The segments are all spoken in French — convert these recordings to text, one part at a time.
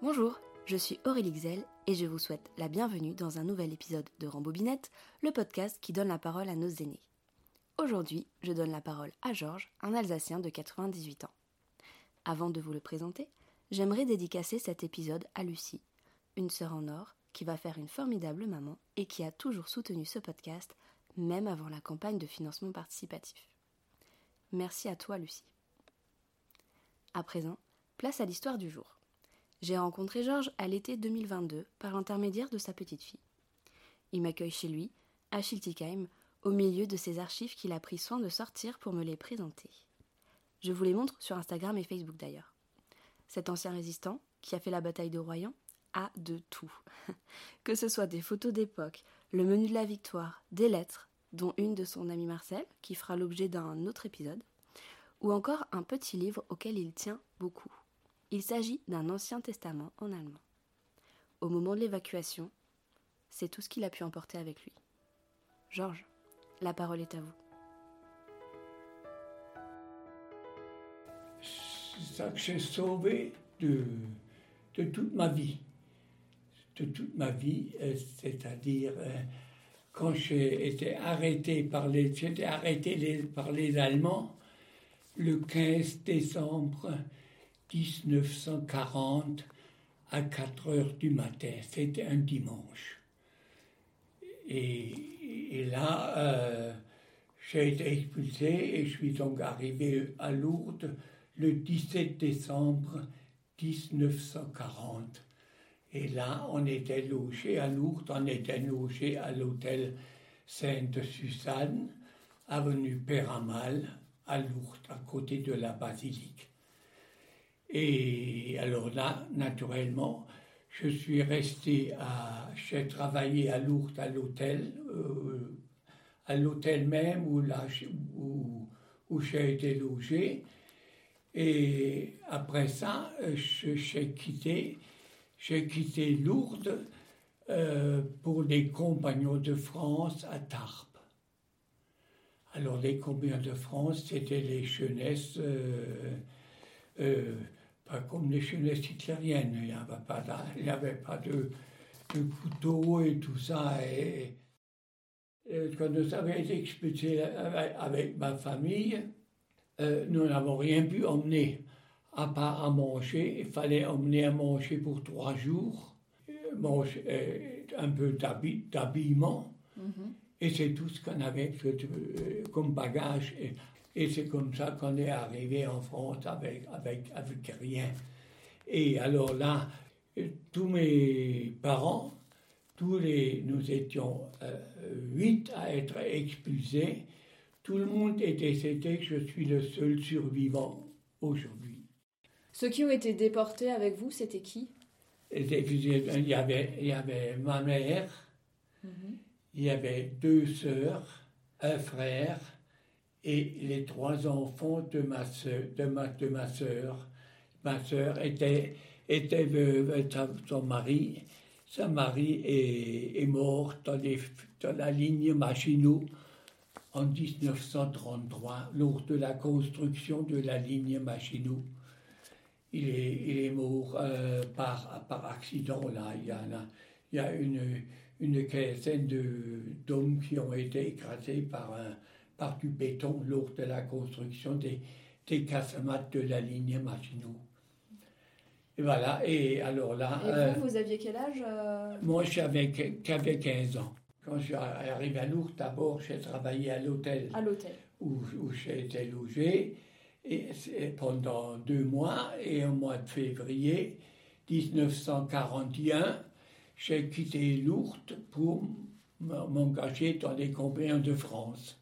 Bonjour, je suis Aurélie Xel et je vous souhaite la bienvenue dans un nouvel épisode de Rambobinette, le podcast qui donne la parole à nos aînés. Aujourd'hui, je donne la parole à Georges, un Alsacien de 98 ans. Avant de vous le présenter, j'aimerais dédicacer cet épisode à Lucie, une sœur en or qui va faire une formidable maman et qui a toujours soutenu ce podcast, même avant la campagne de financement participatif. Merci à toi, Lucie. À présent, place à l'histoire du jour. J'ai rencontré Georges à l'été 2022 par l'intermédiaire de sa petite fille. Il m'accueille chez lui, à Schiltigheim, au milieu de ses archives qu'il a pris soin de sortir pour me les présenter. Je vous les montre sur Instagram et Facebook d'ailleurs. Cet ancien résistant, qui a fait la bataille de Royan, a de tout. que ce soit des photos d'époque, le menu de la victoire, des lettres, dont une de son ami Marcel, qui fera l'objet d'un autre épisode, ou encore un petit livre auquel il tient beaucoup. Il s'agit d'un Ancien Testament en allemand. Au moment de l'évacuation, c'est tout ce qu'il a pu emporter avec lui. Georges, la parole est à vous. ça que j'ai sauvé de, de toute ma vie. De toute ma vie, euh, c'est-à-dire euh, quand j'ai été arrêté par les, arrêté par les Allemands le 15 décembre 1940 à 4 heures du matin. C'était un dimanche. Et, là, euh, j'ai été expulsé et je suis donc arrivé à Lourdes le 17 décembre 1940. Et là, on était logé à Lourdes, on était logé à l'hôtel Sainte-Suzanne, avenue Péramal, à Lourdes, à côté de la basilique. Et alors là, naturellement, je suis resté à. J'ai travaillé à Lourdes à l'hôtel, euh, à l'hôtel même où, là, où, j'ai été logé. Et après ça, j'ai quitté, j'ai quitté Lourdes euh, pour les Compagnons de France à Tarbes. Alors les Compagnons de France, c'était les jeunesses. Euh, pas comme les jeunesses hitlériennes. Il n'y avait pas, il y avait pas de, de couteau et tout ça. Et, quand nous avons été expulsés avec, ma famille, euh, nous n'avons rien pu emmener, à part à manger. Il fallait emmener à manger pour trois jours, manger, euh, un peu d'habillement. Mm-hmm. Et c'est tout ce qu'on avait euh, comme bagage. Et c'est comme ça qu'on est arrivé en France avec, avec, avec rien. Et alors là, tous mes parents, tous les, nous étions euh, huit à être expulsés. Tout le monde était décédé, je suis le seul survivant aujourd'hui. Ceux qui ont été déportés avec vous, c'était qui? Il y, avait, il y avait ma mère, mhm. il y avait deux sœurs, un frère, et les trois enfants de ma soeur. Ma, de soeur. était, était veuve, son mari. Son mari est, mort dans, la ligne Maginot en 1933, lors de la construction de la ligne Maginot. Il est, mort euh, par, accident. Là. Il y a, il y a une, une quinzaine d'hommes qui ont été écrasés par un, par du béton lors de la construction des, des casemates de la ligne Maginot. Et voilà, et alors là... Et vous, euh, vous aviez quel âge euh? Moi, j'avais 15 ans. Quand je suis arrivé à Lourdes, d'abord, j'ai travaillé à l'hôtel. À l'hôtel. Où, où j'ai été logé et, pendant deux mois. Et au mois de février 1941, j'ai quitté Lourdes pour m'engager dans les compagnons de France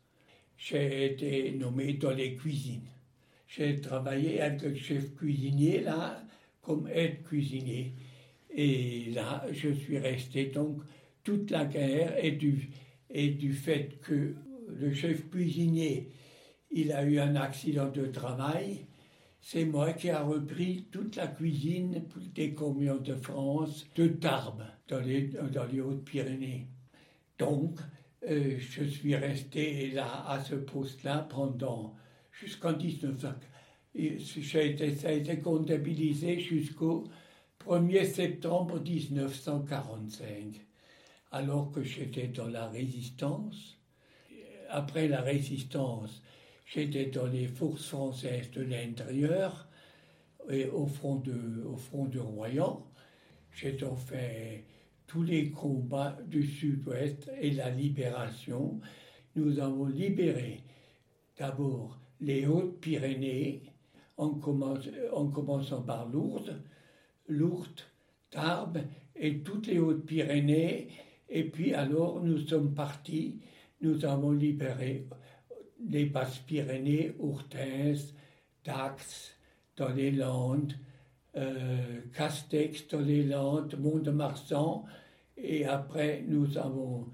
j'ai été nommé dans les cuisines. J'ai travaillé avec le chef cuisinier là, comme aide cuisinier. Et là, je suis resté donc toute la guerre et du, et du fait que le chef cuisinier, il a eu un accident de travail, c'est moi qui a repris toute la cuisine des communes de France, de Tarbes, dans les, dans les Hautes-Pyrénées. Donc, euh, je suis resté là à ce poste-là pendant jusqu'en 1900. ça a été comptabilisé jusqu'au 1er septembre 1945, alors que j'étais dans la résistance. Après la résistance, j'étais dans les forces françaises de l'intérieur et au front de, au front de Royan. J'ai donc fait tous les combats du Sud-Ouest et la libération. Nous avons libéré d'abord les Hautes-Pyrénées, en, en, commençant par Lourdes, Lourdes, Tarbes et toutes les Hautes-Pyrénées. Et puis alors nous sommes partis, nous avons libéré les Basses-Pyrénées, Ourtens, Dax, dans les Landes, euh, Castex Landes, Mont-de-Marsan, et après nous avons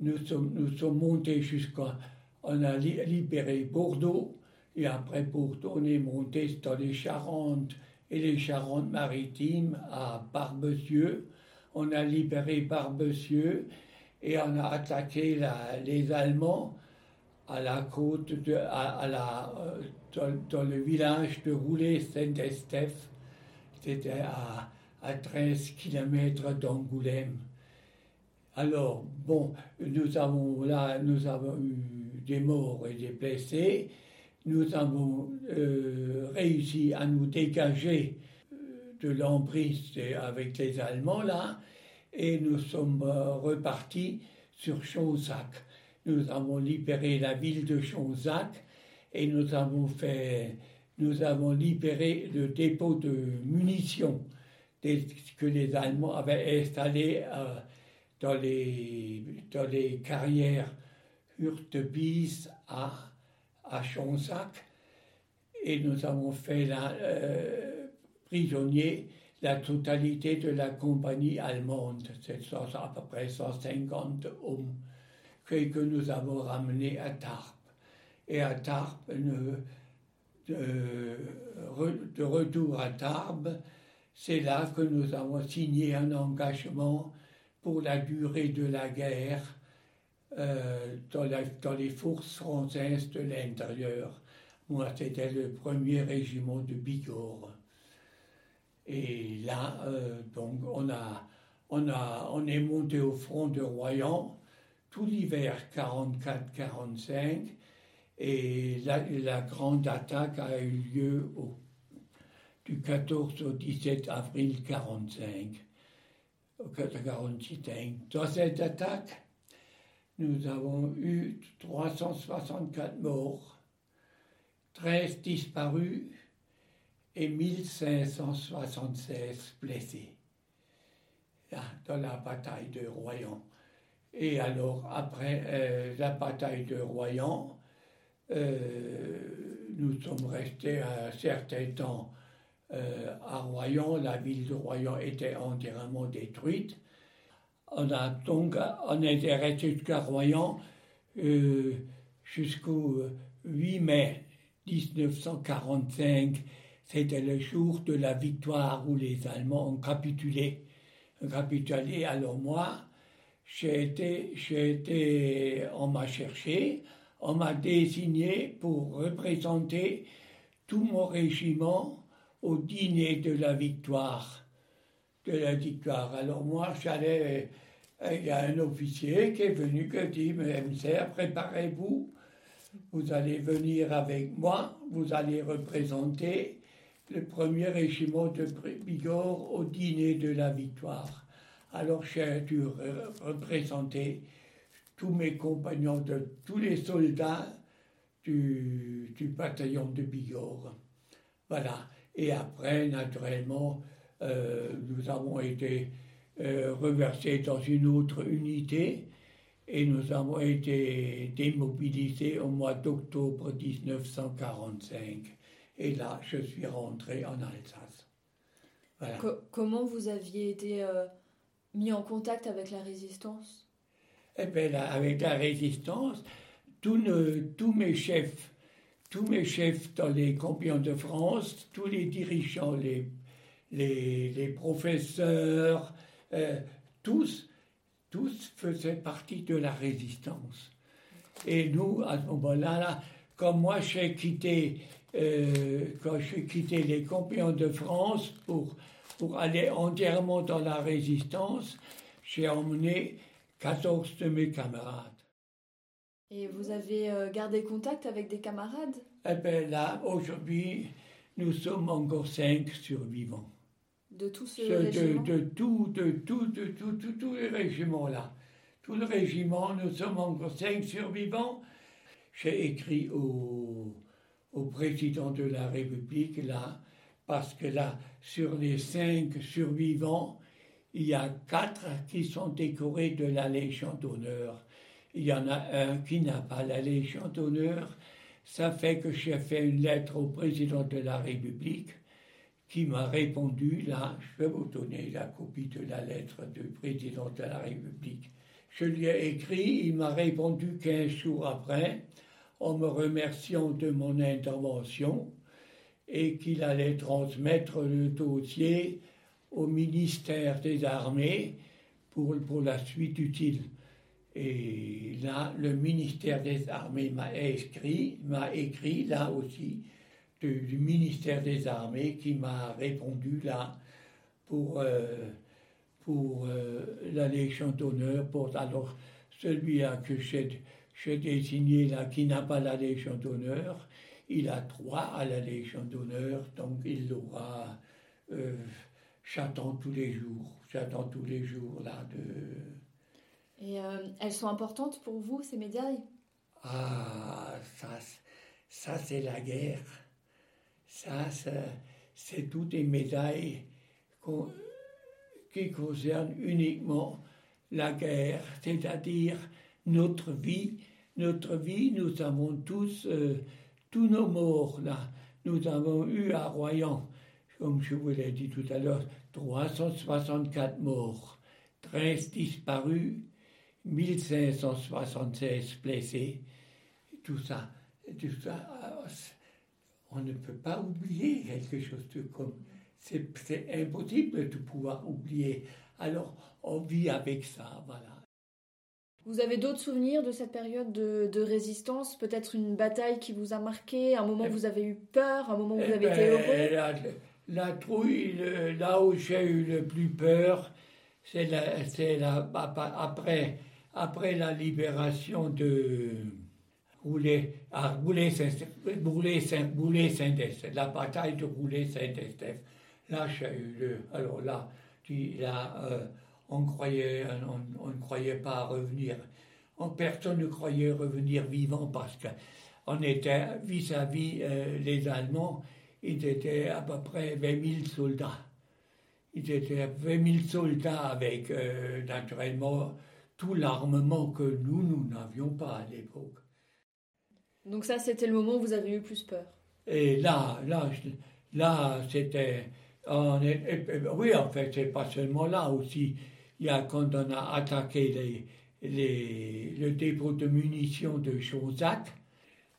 nous sommes, montés jusqu'à on a libéré Bordeaux. Et après Bordeaux on est monté dans les Charentes et les Charentes-Maritimes à Barbesieux. On a libéré Barbesieux et on a attaqué les Allemands à la côte de, à, la, euh, dans, le village de Roulet-Saint-Estèphe c'était à, à 13 km d'Angoulême. Alors, bon, nous avons là, nous avons eu des morts et des blessés. Nous avons euh, réussi à nous dégager euh, de l'emprise avec les Allemands là, et nous sommes euh, repartis sur Chonzac. Nous avons libéré la ville de Chonzac et nous avons fait nous avons libéré le dépôt de munitions que les Allemands avaient installé euh, dans, les, dans les carrières Hurtebis à, à Chonsac et nous avons fait euh, prisonnier la totalité de la compagnie allemande, c'est à peu près 150 hommes, que, nous avons ramenés à Tarbes. Et à Tarbes, de, retour à Tarbes, c'est là que nous avons signé un engagement pour la durée de la guerre euh, dans, dans, les forces françaises de l'intérieur. Moi, c'était le premier régiment de Bigorre. Et là, euh, donc, on, a, on, a, on est monté au front de Royan tout l'hiver 44-45 et la, grande attaque a eu lieu du 14 au 17 avril 45. Dans cette attaque, nous avons eu 364 morts, 13 disparus et 1576 blessés dans la bataille de Royan. Et alors, après euh, la bataille de Royan, nous sommes restés un certain temps euh, à Royan. La ville de Royan était entièrement détruite. On a donc, on était resté jusqu'à Royan euh, jusqu'au 8 mai 1945. C'était le jour de la victoire où les Allemands ont capitulé. capitulé. Alors moi, j'ai été, été, on m'a cherché, on m'a désigné pour représenter tout mon régiment au dîner de la victoire. De la victoire. Alors moi, j'allais, euh, il y a un officier qui est venu qui dit, MCR, préparez-vous, vous allez venir avec moi, vous allez représenter le premier régiment de Bigorre au dîner de la victoire. Alors j'ai dû représenter tous mes compagnons, de tous les soldats du, du bataillon de Bigorre. Voilà. Et après, naturellement, euh, nous avons été euh, reversés dans une autre unité et nous avons été démobilisés au mois d'octobre 1945. Et là, je suis rentré en Alsace. Voilà. comment vous aviez été euh, mis en contact avec la résistance? Eh bien, avec la résistance, tous, mes chefs, tous mes chefs dans les compagnons de France, tous les dirigeants, les, professeurs, euh, tous, tous faisaient partie de la résistance. Et nous, à ce moment-là, là, comme moi j'ai quitté, euh, quand quitté les compagnons de France pour pour aller entièrement dans la résistance, j'ai emmené 14 de mes camarades. Et vous avez euh, gardé contact avec des camarades? Eh bien là, aujourd'hui, nous sommes encore cinq survivants. De tout ce de, régiment? de tout, de tout, de tout, tout, tout le régiment là. Tout le régiment, nous sommes encore cinq survivants. J'ai écrit au, au président de la République là, parce que là, sur les cinq survivants, il y a quatre qui sont décorés de la Légion d'honneur. Il y en a un qui n'a pas la Légion d'honneur. Ça fait que j'ai fait une lettre au président de la République qui m'a répondu, là, je vais vous donner la copie de la lettre du président de la République. Je lui ai écrit, il m'a répondu 15 jours après, en me remerciant de mon intervention et qu'il allait transmettre le dossier au ministère des Armées pour, pour la suite utile. Et là, le ministère des Armées m'a écrit, m'a écrit là aussi, du, ministère des Armées qui m'a répondu là pour, euh, pour euh, la Légion d'honneur. Alors, celui-là que j'ai désigné là qui n'a pas la Légion d'honneur, il a droit à la Légion d'honneur, donc il l'aura. Euh, j'attends tous les jours, j'attends tous les jours là de. Et euh, elles sont importantes pour vous, ces médailles? Ah, ça, ça c'est la guerre. Ça, c'est toutes les médailles qui concernent uniquement la guerre, c'est-à-dire notre vie. Notre vie, nous avons tous, euh, tous nos morts là. Nous avons eu à Royan, comme je vous l'ai dit tout à l'heure, 364 morts, 13 disparus, 1576 blessés. Tout ça, tout ça, on ne peut pas oublier quelque chose de comme. C'est impossible de pouvoir oublier. Alors, on vit avec ça, voilà. Vous avez d'autres souvenirs de cette période de, de résistance? Peut-être une bataille qui vous a marqué, un moment où vous avez eu peur, un moment où vous Eh avez été ben, heureux? La, trouille, le- là où j'ai eu le plus peur, c'est après, après la libération de Roulet, à Roulet Saint- Roulet Saint- Roulet Saint-Estèphe, la bataille de Roulet Saint-Estèphe. Là, j'ai eu le. Alors là, tu- là euh, on croyait, on, on ne croyait pas revenir. On- personne ne croyait revenir vivant parce qu'on était vis-à-vis euh, les Allemands, ils étaient à peu près 20 000 soldats. Ils étaient 20 000 soldats avec euh, naturellement tout l'armement que nous, nous n'avions pas à l'époque. Donc ça, c'était le moment où vous avez eu plus peur? Et là, là, là, c'était. oui, en fait, c'est pas seulement là aussi. Il y a quand on a attaqué les, les, le dépôt de munitions de Chauzac,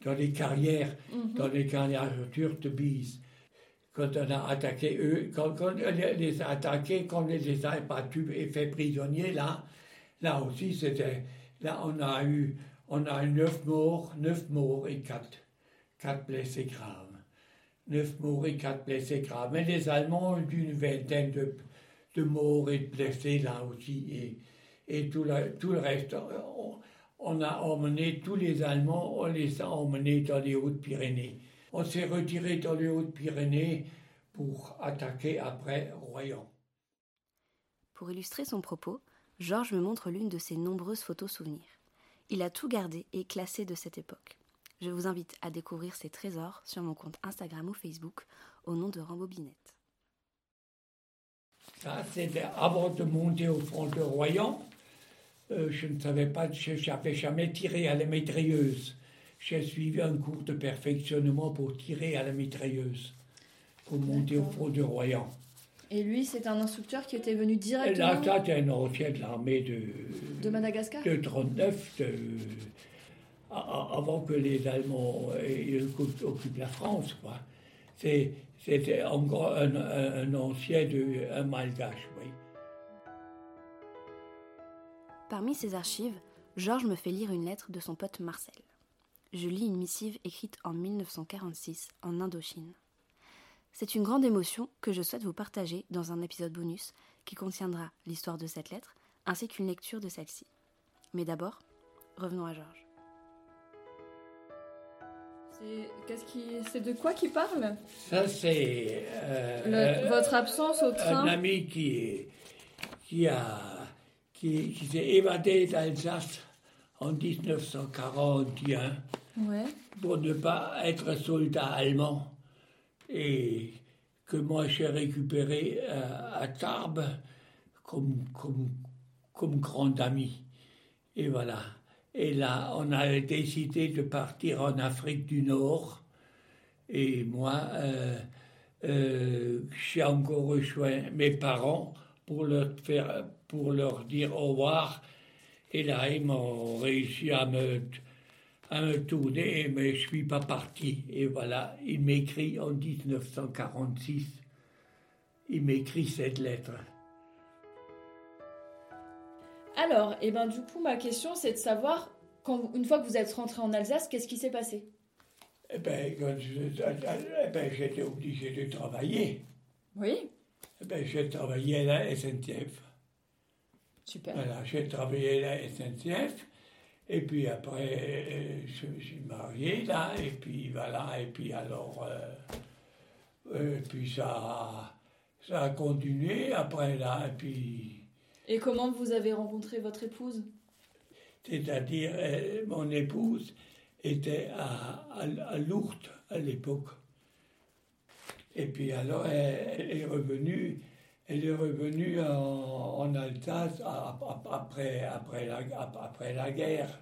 dans les carrières, dans les carrières de Bise. Quand on a attaqué eux, quand, quand on les a attaqués, quand on les a battus et fait prisonniers, là, là aussi, c'était. Là, on a eu, on a eu neuf morts, neuf morts et quatre, quatre blessés graves. Neuf morts et quatre blessés graves. Mais les Allemands ont eu une vingtaine de, de morts et de blessés là aussi. Et, et tout, le, tout le reste, on, on a emmené tous les Allemands, on les a emmenés dans les Hautes-Pyrénées. On s'est retiré dans les Hautes-Pyrénées pour attaquer après Royan. Pour illustrer son propos, Georges me montre l'une de ses nombreuses photos souvenirs. Il a tout gardé et classé de cette époque. Je vous invite à découvrir ces trésors sur mon compte Instagram ou Facebook au nom de Rambobinette. Ça, c'était avant de monter au front de Royan. Euh, je ne savais pas, je n'avais jamais tiré à la mitrailleuse. J'ai suivi un cours de perfectionnement pour tirer à la mitrailleuse, pour monter au front de Royan. Et lui, c'est un instructeur qui était venu directement là, ça, c'est un ancien de l'armée de, de Madagascar de 39, de- a- a- avant que les Allemands occupent la France. quoi. C'était encore un, un- un ancien de un malgache, oui. Parmi ces archives, Georges me fait lire une lettre de son pote Marcel. Je lis une missive écrite en 1946 en Indochine. C'est une grande émotion que je souhaite vous partager dans un épisode bonus qui contiendra l'histoire de cette lettre ainsi qu'une lecture de celle-ci. Mais d'abord, revenons à Georges. C'est de quoi qui parle? Ça, c'est. euh, votre absence au train Un ami qui, qui, a, qui, qui s'est évadé d'Alsace en 1941 ouais. pour ne pas être soldat allemand et que moi j'ai récupéré euh, à Tarbes comme, comme, comme grand ami. Et voilà. Et là, on a décidé de partir en Afrique du Nord. Et moi, euh, euh, j'ai encore rejoint mes parents pour leur, faire, pour leur dire au revoir. Et là, ils m'ont réussi à me, à me tourner, mais je ne suis pas parti. Et voilà, il m'écrit en 1946, il m'écrit cette lettre. Alors, et eh ben du coup, ma question, c'est de savoir, quand, une fois que vous êtes rentré en Alsace, qu'est-ce qui s'est passé? Eh ben, eh ben, j'étais obligé de travailler. Oui. Eh ben, j'ai travaillé à la SNCF. Super. Voilà, j'ai travaillé à la SNCF. Et puis après, je me suis marié là, et puis voilà, et puis alors, euh, et puis ça, ça a continué après là, et puis et comment vous avez rencontré votre épouse? C'est-à-dire, euh, mon épouse était à, à, Lourdes à l'époque. Et puis alors, elle, est revenue, elle est revenue en, Alsace après, après, la, après la guerre.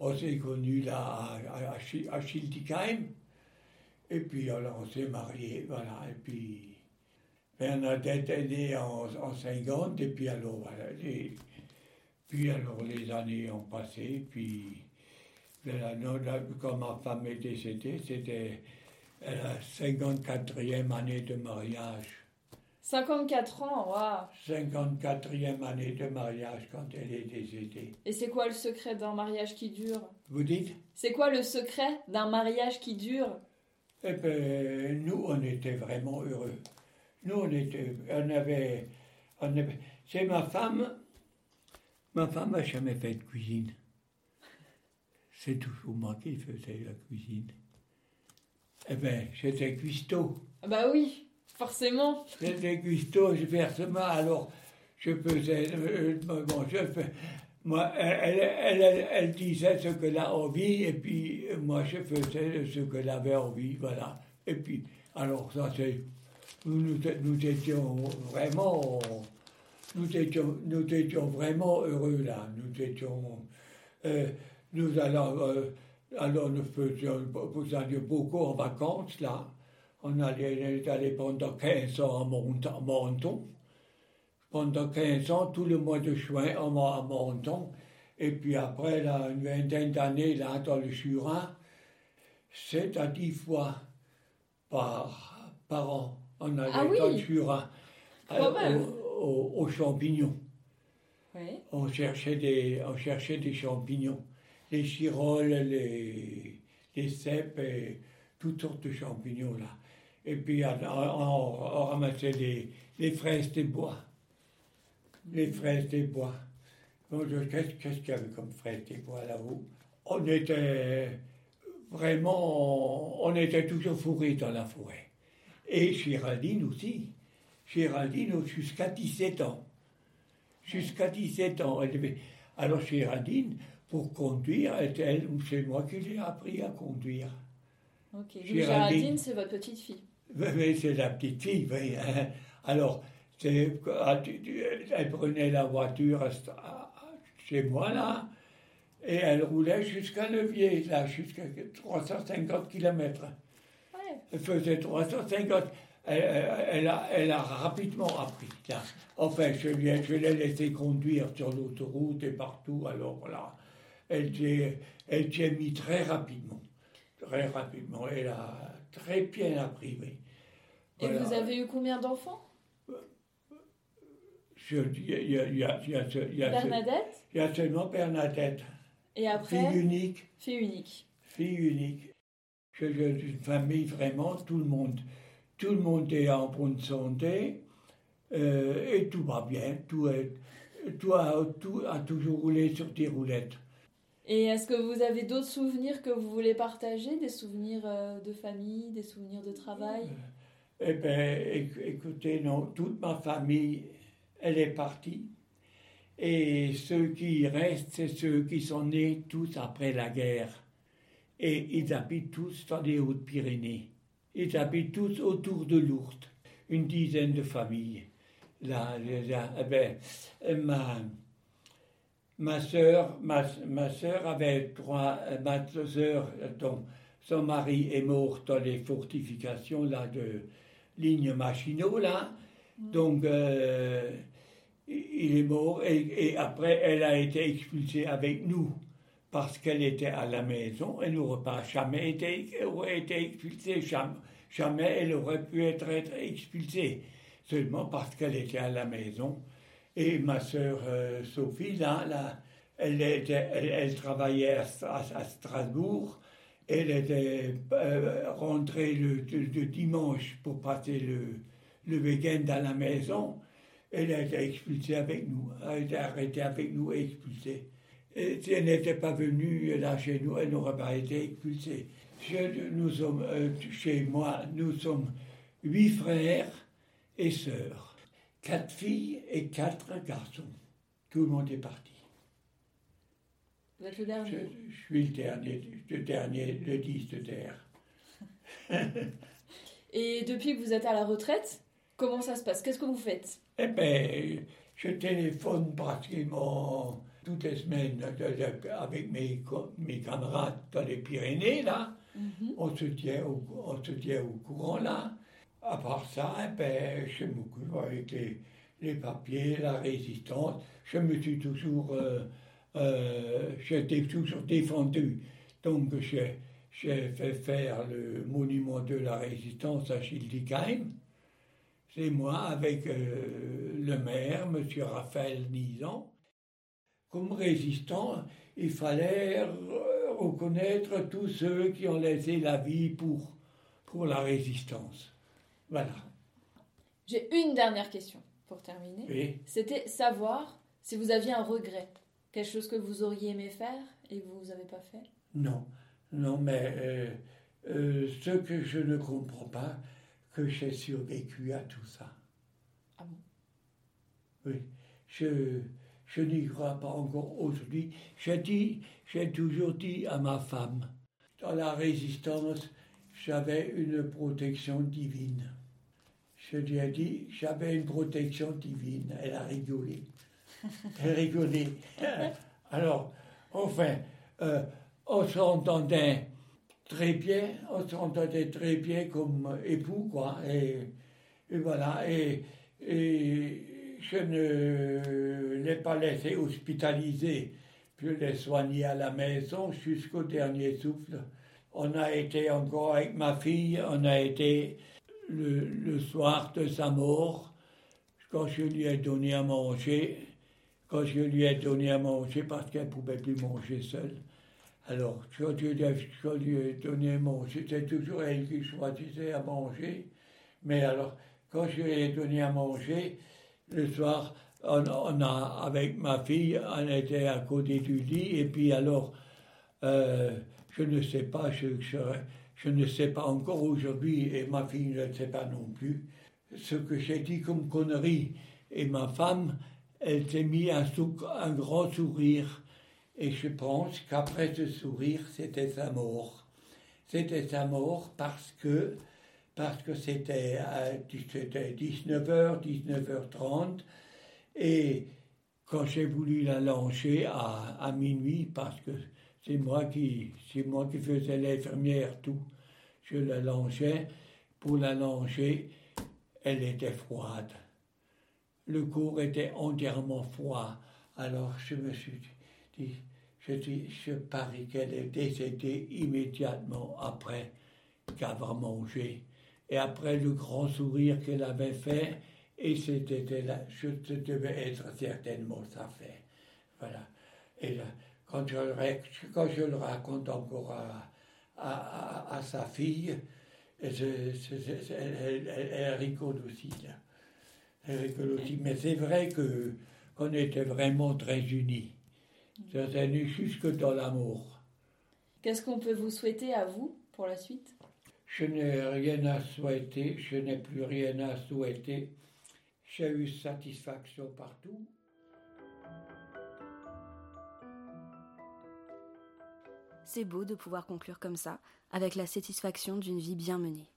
On s'est connus là à, à, Schiltigheim. Et puis alors on s'est mariés, voilà. Et puis Bernadette est née en, en 50, et puis alors, voilà, les, puis alors les années ont passé, puis quand ma femme est décédée, c'était la 54e année de mariage. 54 ans, waouh 54e année de mariage quand elle est décédée. Et c'est quoi le secret d'un mariage qui dure? Vous dites? C'est quoi le secret d'un mariage qui dure? Eh bien, nous, on était vraiment heureux. Nous, on, était, on avait, on avait c'est ma femme. Ma femme n'a jamais fait de cuisine. C'est toujours moi qui faisais la cuisine. Eh bien, j'étais cuistot. Ah bah oui, forcément. J'étais cuistot, je versement, alors je faisais. Euh, bon, je fais, moi, elle, elle, elle, elle, disait ce qu'elle a envie, et puis moi, je faisais ce qu'elle avait envie, voilà. Et puis, alors, ça, c'est nous, nous, étions vraiment, nous étions, nous étions vraiment heureux là. Nous étions, euh, nous allons, euh, alors nous faisions, vous alliez beaucoup en vacances là. On allait, allait pendant 15 ans à Menton. Pendant 15 ans, tout le mois de juin, à Menton. Et puis après, là, une vingtaine d'années, là, dans le Jura, c'est à 10 fois par, par an. On allait ah dans le Jura euh, aux, champignons. On, cherchait des, on cherchait des champignons. Les chiroles, les, les cèpes, et toutes sortes de champignons là. Et puis on, on, ramassait les, les, fraises des bois. Les fraises des bois. Qu'est-ce qu'il y avait comme fraises des bois là-haut On était vraiment, on était toujours fourrés dans la forêt. Et Géraldine aussi. Géraldine jusqu'à 17 ans. Jusqu'à 17 ans. Alors Géraldine, pour conduire, c'est moi qui l'ai appris à conduire. Ok, Géraldine, c'est votre petite fille. Oui, c'est la petite fille, oui. Alors, elle prenait la voiture chez moi, là, et elle roulait jusqu'à Levier, là, jusqu'à 350 km. Elle faisait 350. Elle, elle, a, elle, a, rapidement appris. Enfin, je, je l'ai laissé conduire sur l'autoroute et partout. Alors là, elle s'est mis très rapidement. Très rapidement. Elle a très bien appris. Et vous avez eu combien d'enfants? Il y a, y a, y a, Bernadette? Il y a seulement Bernadette. Et après? Fille unique. Fille unique. Fille unique. J'ai une famille vraiment, tout le monde. tout le monde est en bonne santé euh, et tout va bien. Tout, est, tout, a, tout a toujours roulé sur des roulettes. Et est-ce que vous avez d'autres souvenirs que vous voulez partager? Des souvenirs euh, de famille, des souvenirs de travail? Eh bien, écoutez, non, toute ma famille, elle est partie. Et ceux qui restent, c'est ceux qui sont nés tous après la guerre. Et ils habitent tous dans les Hautes-Pyrénées. Ils habitent tous autour de Lourdes. Une dizaine de familles. Là, là eh ben, ma, ma soeur, ma, ma soeur avait trois, ma soeur, dont son mari est mort dans les fortifications là de ligne Machineau là. Mm. Donc euh, il est mort et, après elle a été expulsée avec nous parce qu'elle était à la maison. Elle n'aurait pas jamais été, aurait été expulsée, jamais, jamais elle aurait pu être, être expulsée, seulement parce qu'elle était à la maison. Et ma sœur euh, Sophie, là, elle, était, elle, travaillait à, Strasbourg. Elle était euh, rentrée le, dimanche pour passer le, week-end à la maison. Elle a été expulsée avec nous, elle a été arrêtée avec nous et expulsée. Si elle n'était pas venue là chez nous, elle n'aurait pas été expulsée. nous sommes, euh, chez moi, nous sommes huit frères et sœurs, quatre filles et quatre garçons. Tout le monde est parti. Vous êtes le dernier je, suis le dernier, le dernier, le 10 de terre. et depuis que vous êtes à la retraite, comment ça se passe? Qu'est-ce que vous faites? Eh bien, je téléphone pratiquement toutes les semaines avec mes, mes camarades dans les Pyrénées, là. Mhm. on, se tient au, on se tient au courant, là. À part ça, ben, je m'occupe avec les, les, papiers, la résistance. Je me suis toujours... Euh, euh, j'étais toujours défendu. Donc j'ai, fait faire le monument de la résistance à Schildikheim. C'est moi avec euh, le maire, M. Raphaël Nizan. Comme résistant, il fallait reconnaître tous ceux qui ont laissé la vie pour, pour la résistance. Voilà. J'ai une dernière question pour terminer. C'était savoir si vous aviez un regret Quelque chose que vous auriez aimé faire et que vous n'avez pas fait? Non, non, mais euh, euh, ce que je ne comprends pas, que j'ai survécu à tout ça. Ah bon? Oui, je, je n'y crois pas encore aujourd'hui. J'ai dit, j'ai toujours dit à ma femme, dans la résistance, j'avais une protection divine. Je lui ai dit, j'avais une protection divine. Elle a rigolé. Elle rigolait. Alors, enfin, euh, on s'entendait très bien, on s'entendait très bien comme époux, quoi. Et, voilà, et, je ne l'ai pas laissé hospitaliser. Je l'ai soigné à la maison jusqu'au dernier souffle. On a été encore avec ma fille, on a été le, soir de sa mort, quand je lui ai donné à manger, quand je lui ai donné à manger parce qu'elle ne pouvait plus manger seule. Alors, quand je, lui ai donné à manger, c'était toujours elle qui choisissait à manger. Mais alors, quand je lui ai donné à manger, le soir, on, a, avec ma fille, on était à côté du lit, et puis alors, euh, je ne sais pas, je, je, ne sais pas encore aujourd'hui, et ma fille ne le sait pas non plus, ce que j'ai dit comme connerie. Et ma femme, elle s'est mis un, un grand sourire. Et je pense qu'après ce sourire, c'était sa mort. C'était sa mort parce que parce que c'était 19h, 19h30. Et quand j'ai voulu la lancer à, à minuit, parce que c'est moi qui c'est moi qui faisais l'infirmière, tout, je la lançais. Pour la lancer, elle était froide le corps était entièrement froid. Alors je me suis dit, je, je parie qu'elle est décédée immédiatement après qu'avoir mangé. Et après le grand sourire qu'elle avait fait, et c'était là, je devais être certainement sa fait. Voilà. Et là, quand je, quand je le raconte encore à, à, à, sa fille, elle, rigole aussi. Elle rigole aussi. Mais c'est vrai que qu'on était vraiment très unis. Ça n'est juste que dans l'amour. Qu'est-ce qu'on peut vous souhaiter à vous pour la suite? Je n'ai rien à souhaiter, je n'ai plus rien à souhaiter. J'ai eu satisfaction partout. C'est beau de pouvoir conclure comme ça, avec la satisfaction d'une vie bien menée.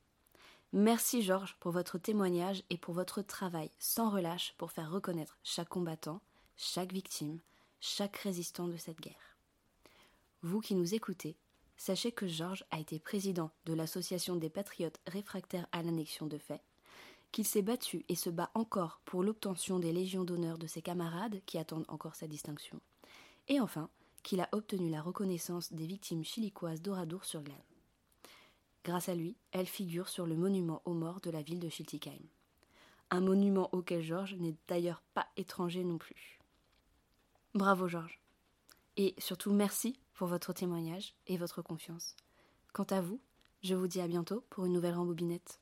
Merci Georges pour votre témoignage et pour votre travail sans relâche pour faire reconnaître chaque combattant, chaque victime, chaque résistant de cette guerre. Vous qui nous écoutez, sachez que Georges a été président de l'Association des patriotes réfractaires à l'annexion de fait, qu'il s'est battu et se bat encore pour l'obtention des légions d'honneur de ses camarades qui attendent encore sa distinction, et enfin qu'il a obtenu la reconnaissance des victimes chilicoises d'Oradour-sur-Glane. Grâce à lui, elle figure sur le monument aux morts de la ville de Schiltigheim. Un monument auquel Georges n'est d'ailleurs pas étranger non plus. Bravo Georges. Et surtout merci pour votre témoignage et votre confiance. Quant à vous, je vous dis à bientôt pour une nouvelle rembobinette.